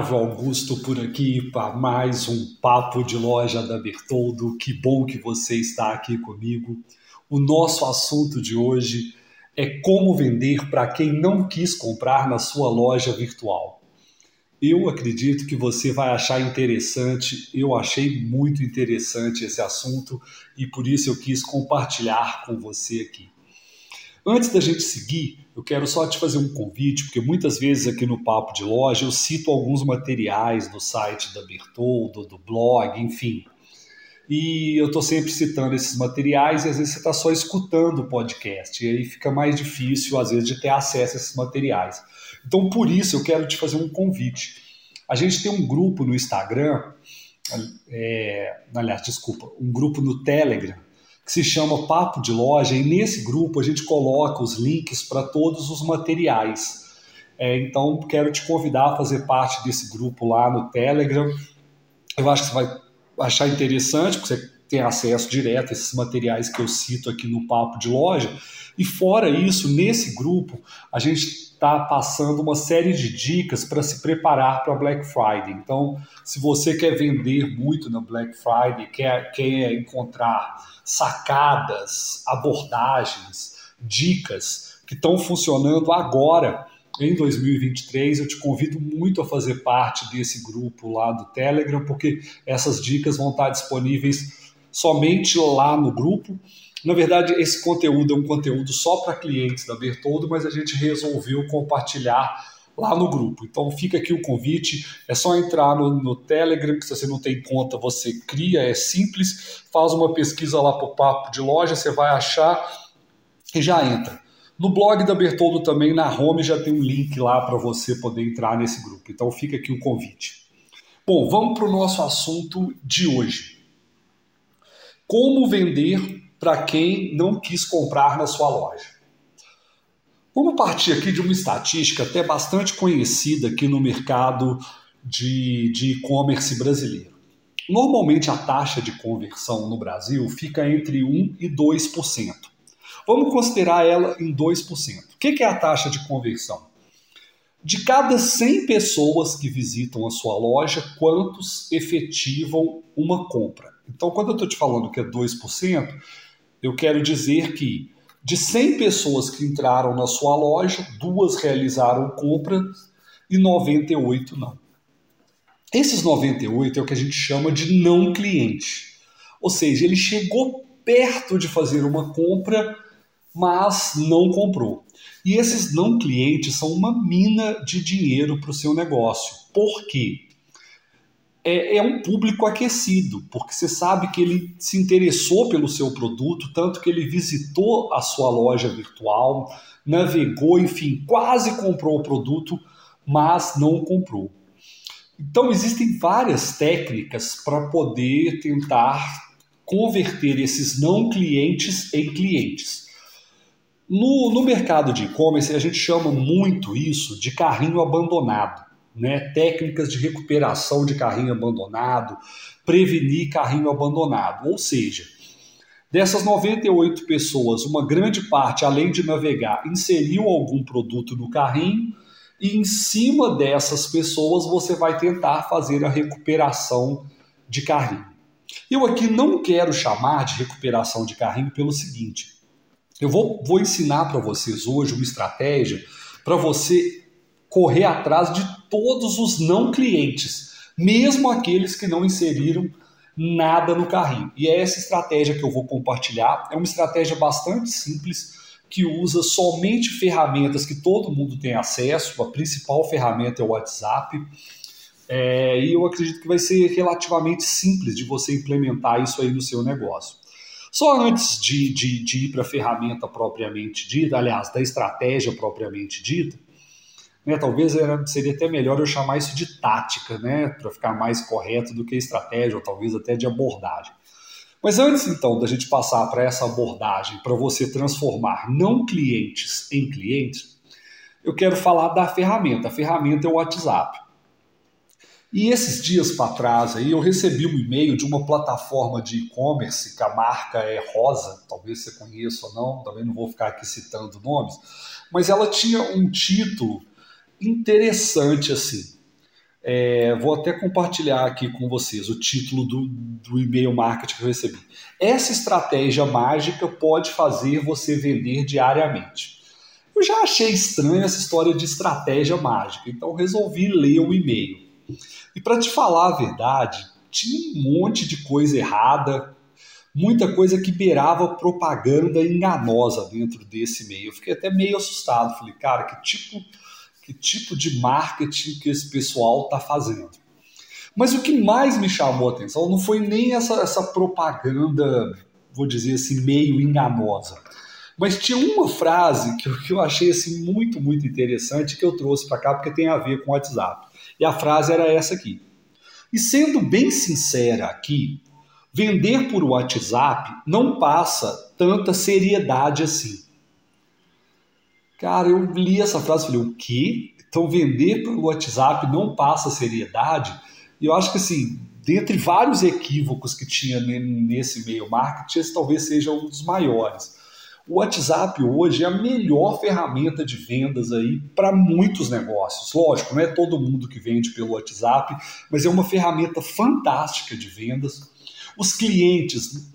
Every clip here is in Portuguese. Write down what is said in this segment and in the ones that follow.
Flávio Augusto por aqui para mais um papo de loja da Bertoldo. Que bom que você está aqui comigo. O nosso assunto de hoje é como vender para quem não quis comprar na sua loja virtual. Eu acredito que você vai achar interessante, eu achei muito interessante esse assunto e por isso eu quis compartilhar com você aqui. Antes da gente seguir, eu quero só te fazer um convite, porque muitas vezes aqui no Papo de Loja eu cito alguns materiais do site da Bertoldo, do blog, enfim. E eu estou sempre citando esses materiais e às vezes você está só escutando o podcast, e aí fica mais difícil, às vezes, de ter acesso a esses materiais. Então, por isso, eu quero te fazer um convite. A gente tem um grupo no Instagram, é, aliás, desculpa, um grupo no Telegram, que se chama Papo de Loja, e nesse grupo a gente coloca os links para todos os materiais. É, então, quero te convidar a fazer parte desse grupo lá no Telegram. Eu acho que você vai achar interessante, porque você tem acesso direto a esses materiais que eu cito aqui no Papo de Loja. E fora isso, nesse grupo, a gente está passando uma série de dicas para se preparar para Black Friday. Então, se você quer vender muito na Black Friday, quer, quer encontrar sacadas, abordagens, dicas que estão funcionando agora em 2023. Eu te convido muito a fazer parte desse grupo lá do Telegram, porque essas dicas vão estar disponíveis somente lá no grupo. Na verdade, esse conteúdo é um conteúdo só para clientes da Bertoldo, mas a gente resolveu compartilhar lá no grupo. Então fica aqui o convite, é só entrar no, no, Telegram, que se você não tem conta, você cria, é simples, faz uma pesquisa lá para o papo de loja, você vai achar e já entra. No blog da Bertoldo também, na home, já tem um link lá para você poder entrar nesse grupo. Então fica aqui o convite. Bom, vamos para o nosso assunto de hoje. Como vender para quem não quis comprar na sua loja? Vamos partir aqui de uma estatística até bastante conhecida aqui no mercado de e-commerce brasileiro. Normalmente a taxa de conversão no Brasil fica entre 1% e 2%. Vamos considerar ela em 2%. O que é a taxa de conversão? De cada 100 pessoas que visitam a sua loja, quantos efetivam uma compra? Então, quando eu estou te falando que é 2%, eu quero dizer que de 100 pessoas que entraram na sua loja, duas realizaram compras e 98 não. Esses 98 é o que a gente chama de não cliente. Ou seja, ele chegou perto de fazer uma compra, mas não comprou. E esses não clientes são uma mina de dinheiro para o seu negócio. Por quê? É, é, um público aquecido, porque você sabe que ele se interessou pelo seu produto, tanto que ele visitou a sua loja virtual, navegou, enfim, quase comprou o produto, mas não comprou. Então, existem várias técnicas para poder tentar converter esses não clientes em clientes. No, no mercado de e-commerce, a gente chama muito isso de carrinho abandonado né, técnicas de recuperação de carrinho abandonado, prevenir carrinho abandonado. Ou seja, dessas 98 pessoas, uma grande parte, além de navegar, inseriu algum produto no carrinho e em cima dessas pessoas você vai tentar fazer a recuperação de carrinho. Eu aqui não quero chamar de recuperação de carrinho pelo seguinte: eu vou, vou ensinar para vocês hoje uma estratégia para você correr atrás de todos os não clientes, mesmo aqueles que não inseriram nada no carrinho. E é essa estratégia que eu vou compartilhar. É uma estratégia bastante simples que usa somente ferramentas que todo mundo tem acesso. A principal ferramenta é o WhatsApp. É, e eu acredito que vai ser relativamente simples de você implementar isso aí no seu negócio. Só antes de, de, de ir para a ferramenta propriamente dita, aliás, da estratégia propriamente dita, né, talvez era, seria até melhor eu chamar isso de tática, né, para ficar mais correto do que estratégia, ou talvez até de abordagem. Mas antes então da gente passar para essa abordagem, para você transformar não clientes em clientes, eu quero falar da ferramenta. A ferramenta é o WhatsApp. E esses dias para trás aí eu recebi um e-mail de uma plataforma de e-commerce que a marca é Rosa, talvez você conheça ou não, também não vou ficar aqui citando nomes, mas ela tinha um título interessante assim. É, vou até compartilhar aqui com vocês o título do, do e-mail marketing que eu recebi. Essa estratégia mágica pode fazer você vender diariamente. Eu já achei estranha essa história de estratégia mágica, então resolvi ler o e-mail. E para te falar a verdade, tinha um monte de coisa errada, muita coisa que beirava propaganda enganosa dentro desse e-mail. Eu fiquei até meio assustado. Falei, cara, que tipo, que tipo de marketing que esse pessoal está fazendo? Mas o que mais me chamou a atenção não foi nem essa, essa propaganda, vou dizer assim, meio enganosa. Mas tinha uma frase que que eu achei assim, muito, muito interessante que eu trouxe para cá porque tem a ver com o WhatsApp. E a frase era essa aqui. E sendo bem sincera aqui, Vender por WhatsApp não passa tanta seriedade assim. Cara, eu li essa frase e falei, o quê? Então vender pelo WhatsApp não passa seriedade? E eu acho que assim, dentre vários equívocos que tinha nesse meio marketing, esse talvez seja um dos maiores. O WhatsApp hoje é a melhor ferramenta de vendas aí para muitos negócios. Lógico, não é todo mundo que vende pelo WhatsApp, mas é uma ferramenta fantástica de vendas. Os clientes,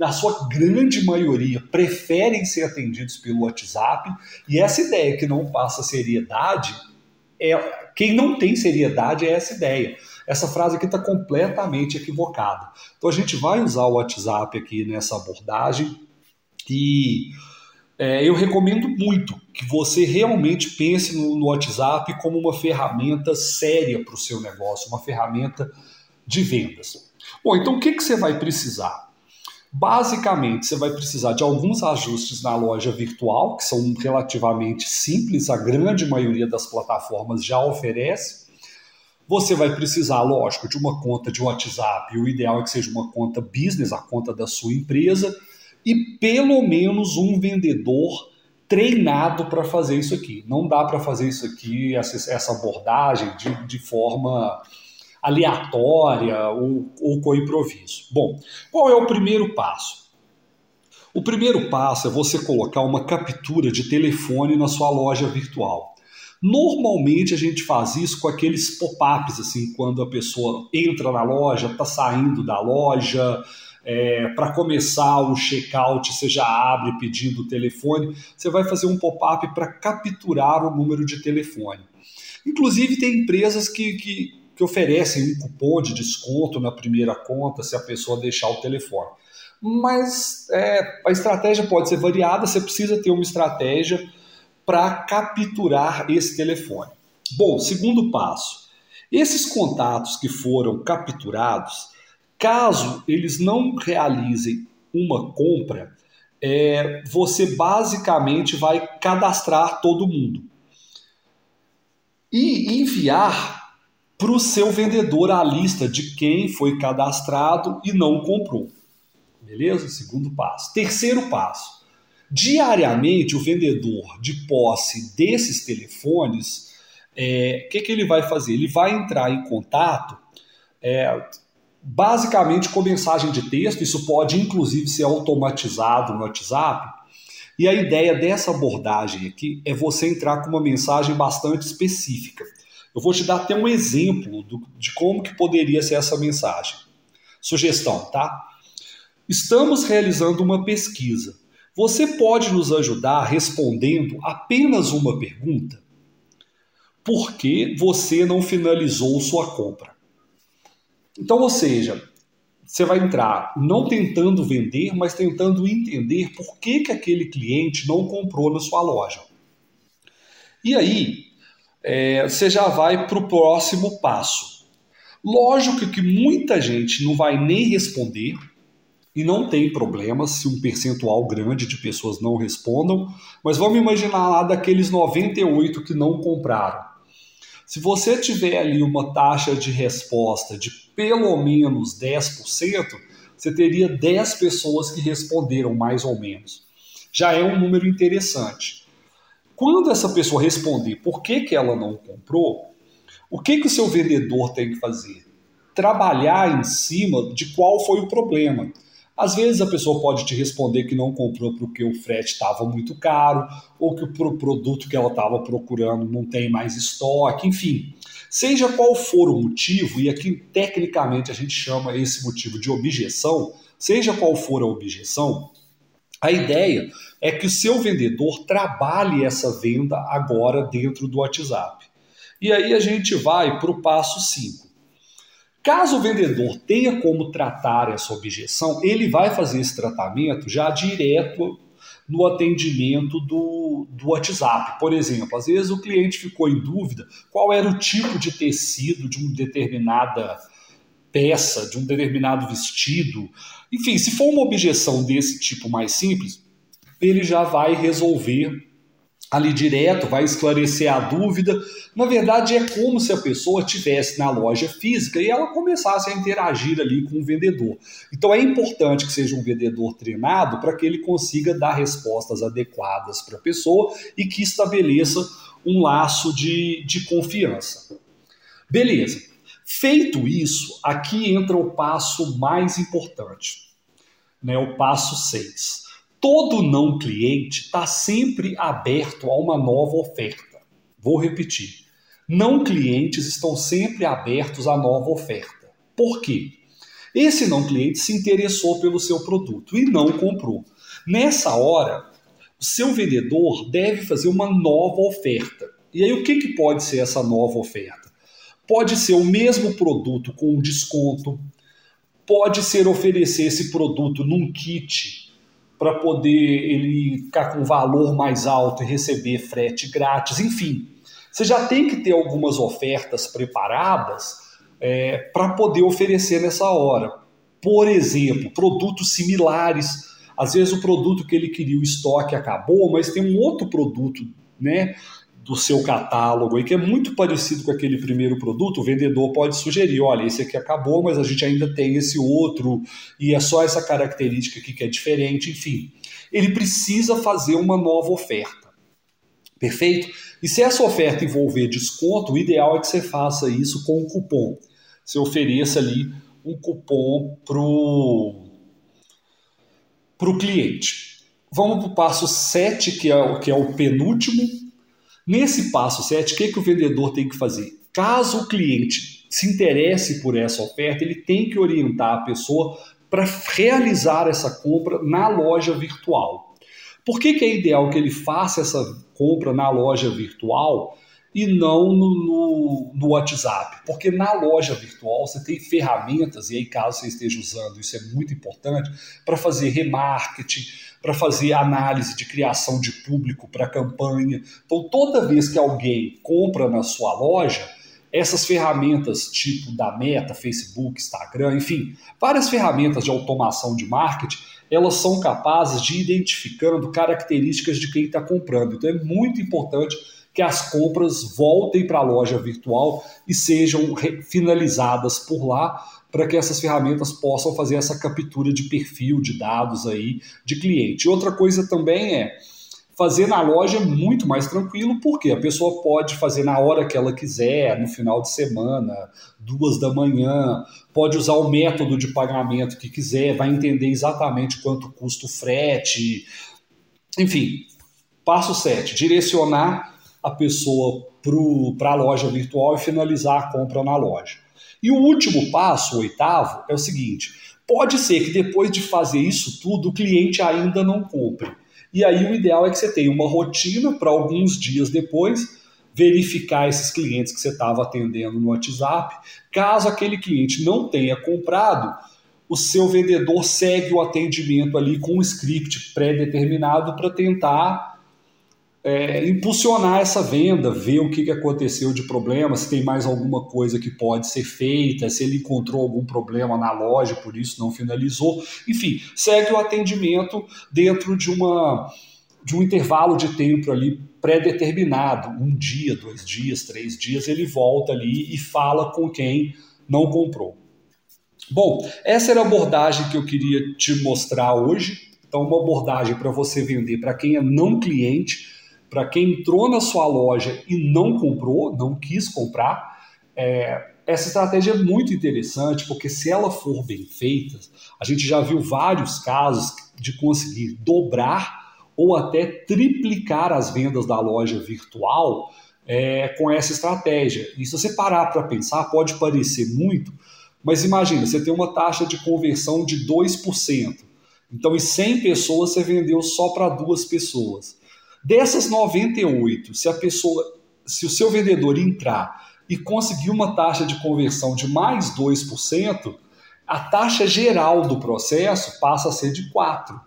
na sua grande maioria, preferem ser atendidos pelo WhatsApp e essa ideia que não passa seriedade, é quem não tem seriedade é essa ideia. Essa frase aqui está completamente equivocada. Então a gente vai usar o WhatsApp aqui nessa abordagem e é, eu recomendo muito que você realmente pense no, no WhatsApp como uma ferramenta séria para o seu negócio, uma ferramenta de vendas. Bom, então o que, que você vai precisar? Basicamente, você vai precisar de alguns ajustes na loja virtual, que são relativamente simples, a grande maioria das plataformas já oferece. Você vai precisar, lógico, de uma conta de WhatsApp, o ideal é que seja uma conta business, a conta da sua empresa, e pelo menos um vendedor treinado para fazer isso aqui. Não dá para fazer isso aqui, essa abordagem, de, de forma aleatória ou, ou com improviso. Bom, qual é o primeiro passo? O primeiro passo é você colocar uma captura de telefone na sua loja virtual. Normalmente a gente faz isso com aqueles pop-ups, assim, quando a pessoa entra na loja, está saindo da loja, é, para começar o checkout, você já abre pedindo o telefone, você vai fazer um pop-up para capturar o número de telefone. Inclusive, tem empresas que, que que oferecem um cupom de desconto na primeira conta se a pessoa deixar o telefone. Mas é, a estratégia pode ser variada, você precisa ter uma estratégia para capturar esse telefone. Bom, segundo passo: esses contatos que foram capturados, caso eles não realizem uma compra, é, você basicamente vai cadastrar todo mundo e enviar para o seu vendedor a lista de quem foi cadastrado e não comprou. Beleza? Segundo passo. Terceiro passo. Diariamente, o vendedor de posse desses telefones, o é, que, que ele vai fazer? Ele vai entrar em contato é, basicamente com mensagem de texto, isso pode inclusive ser automatizado no WhatsApp. E a ideia dessa abordagem aqui é você entrar com uma mensagem bastante específica. Eu vou te dar até um exemplo do, de como que poderia ser essa mensagem. Sugestão, tá? Estamos realizando uma pesquisa. Você pode nos ajudar respondendo apenas uma pergunta? Por que você não finalizou sua compra? Então, ou seja, você vai entrar não tentando vender, mas tentando entender por que, que aquele cliente não comprou na sua loja. E aí, é, você já vai para o próximo passo. Lógico que muita gente não vai nem responder, e não tem problema se um percentual grande de pessoas não respondam, mas vamos imaginar lá daqueles 98 que não compraram. Se você tiver ali uma taxa de resposta de pelo menos 10%, você teria 10 pessoas que responderam mais ou menos. Já é um número interessante. Quando essa pessoa responder por que, que ela não comprou, o que, que o seu vendedor tem que fazer? Trabalhar em cima de qual foi o problema. Às vezes a pessoa pode te responder que não comprou porque o frete estava muito caro, ou que o produto que ela estava procurando não tem mais estoque, enfim. Seja qual for o motivo, e aqui tecnicamente a gente chama esse motivo de objeção, seja qual for a objeção, a ideia é que o seu vendedor trabalhe essa venda agora dentro do WhatsApp. E aí a gente vai para o passo 5. Caso o vendedor tenha como tratar essa objeção, ele vai fazer esse tratamento já direto no atendimento do, do WhatsApp. Por exemplo, às vezes o cliente ficou em dúvida qual era o tipo de tecido de uma determinada peça, de um determinado vestido. Enfim, se for uma objeção desse tipo mais simples, ele já vai resolver ali direto, vai esclarecer a dúvida. Na verdade, é como se a pessoa tivesse na loja física e ela começasse a interagir ali com o vendedor. Então é importante que seja um vendedor treinado para que ele consiga dar respostas adequadas para a pessoa e que estabeleça um laço de, de confiança. Beleza. Feito isso, aqui entra o passo mais importante, né, o passo 6 todo não cliente está sempre aberto a uma nova oferta. Vou repetir. Não clientes estão sempre abertos a nova oferta. Por quê? Esse não cliente se interessou pelo seu produto e não comprou. Nessa hora, o seu vendedor deve fazer uma nova oferta. E aí, o que, que pode ser essa nova oferta? Pode ser o mesmo produto com desconto, pode ser oferecer esse produto num kit para poder ele ficar com valor mais alto e receber frete grátis, enfim. Você já tem que ter algumas ofertas preparadas é, para poder oferecer nessa hora. Por exemplo, produtos similares. Às vezes o produto que ele queria o estoque acabou, mas tem um outro produto, né? Do seu catálogo e que é muito parecido com aquele primeiro produto, o vendedor pode sugerir, olha, esse aqui acabou, mas a gente ainda tem esse outro e é só essa característica aqui que é diferente, enfim. Ele precisa fazer uma nova oferta. Perfeito? E se essa oferta envolver desconto, o ideal é que você faça isso com um cupom. Você ofereça ali um cupom pro pro cliente. Vamos para o passo 7, que é, que é o penúltimo, Nesse passo 7, o que, que o vendedor tem que fazer? Caso o cliente se interesse por essa oferta, ele tem que orientar a pessoa para realizar essa compra na loja virtual. Por que, que é ideal que ele faça essa compra na loja virtual e não no, no, no, WhatsApp? Porque na loja virtual você tem ferramentas, e aí, caso você esteja usando, isso é muito importante, para fazer remarketing, para fazer análise de criação de público para campanha. Então, toda vez que alguém compra na sua loja, essas ferramentas tipo da Meta, Facebook, Instagram, enfim, várias ferramentas de automação de marketing, elas são capazes de ir identificando características de quem está comprando. Então é muito importante que as compras voltem para a loja virtual e sejam finalizadas por lá, para que essas ferramentas possam fazer essa captura de perfil de dados aí de cliente. Outra coisa também é fazer na loja muito mais tranquilo, porque a pessoa pode fazer na hora que ela quiser, no final de semana, duas da manhã, pode usar o método de pagamento que quiser, vai entender exatamente quanto custa o frete. Enfim, passo 7, direcionar a pessoa para a loja virtual e finalizar a compra na loja. E o último passo, o oitavo, é o seguinte: pode ser que depois de fazer isso tudo, o cliente ainda não compre. E aí o ideal é que você tenha uma rotina para alguns dias depois verificar esses clientes que você estava atendendo no WhatsApp. Caso aquele cliente não tenha comprado, o seu vendedor segue o atendimento ali com um script pré-determinado para tentar é, impulsionar essa venda, ver o que, que aconteceu de problema, se tem mais alguma coisa que pode ser feita, se ele encontrou algum problema na loja, por isso não finalizou. Enfim, segue o atendimento dentro de, uma, de um intervalo de tempo ali pré-determinado, um dia, dois dias, três dias, ele volta ali e fala com quem não comprou. Bom, essa era a abordagem que eu queria te mostrar hoje. Então, uma abordagem para você vender para quem é não cliente para quem entrou na sua loja e não comprou, não quis comprar, é, essa estratégia é muito interessante porque se ela for bem feita, a gente já viu vários casos de conseguir dobrar ou até triplicar as vendas da loja virtual é, com essa estratégia. E se você parar para pensar, pode parecer muito, mas imagina, você tem uma taxa de conversão de 2%. Então, em 100 pessoas, você vendeu só para duas pessoas. Dessas 98, se a pessoa, se o seu vendedor entrar e conseguir uma taxa de conversão de mais 2%, a taxa geral do processo passa a ser de 4%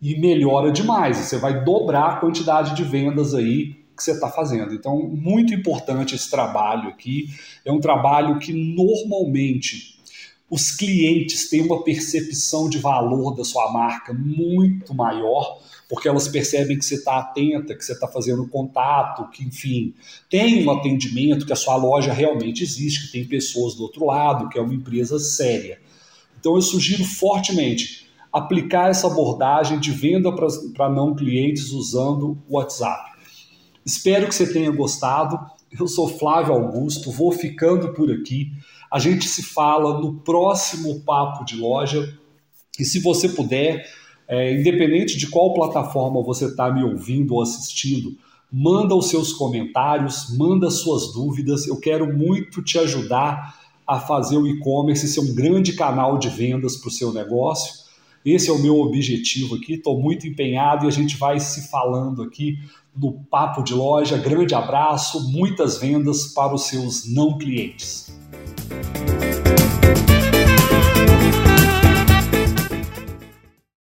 e melhora demais. Você vai dobrar a quantidade de vendas aí que você está fazendo. Então, muito importante esse trabalho aqui. É um trabalho que normalmente os clientes têm uma percepção de valor da sua marca muito maior, porque elas percebem que você está atenta, que você está fazendo contato, que, enfim, tem um atendimento, que a sua loja realmente existe, que tem pessoas do outro lado, que é uma empresa séria. Então, eu sugiro fortemente aplicar essa abordagem de venda para não clientes usando o WhatsApp. Espero que você tenha gostado. Eu sou Flávio Augusto, vou ficando por aqui. A gente se fala no próximo Papo de Loja. E se você puder, é, independente de qual plataforma você está me ouvindo ou assistindo, manda os seus comentários, manda suas dúvidas. Eu quero muito te ajudar a fazer o e-commerce ser um grande canal de vendas para o seu negócio. Esse é o meu objetivo aqui, estou muito empenhado e a gente vai se falando aqui no Papo de Loja. Grande abraço, muitas vendas para os seus não clientes.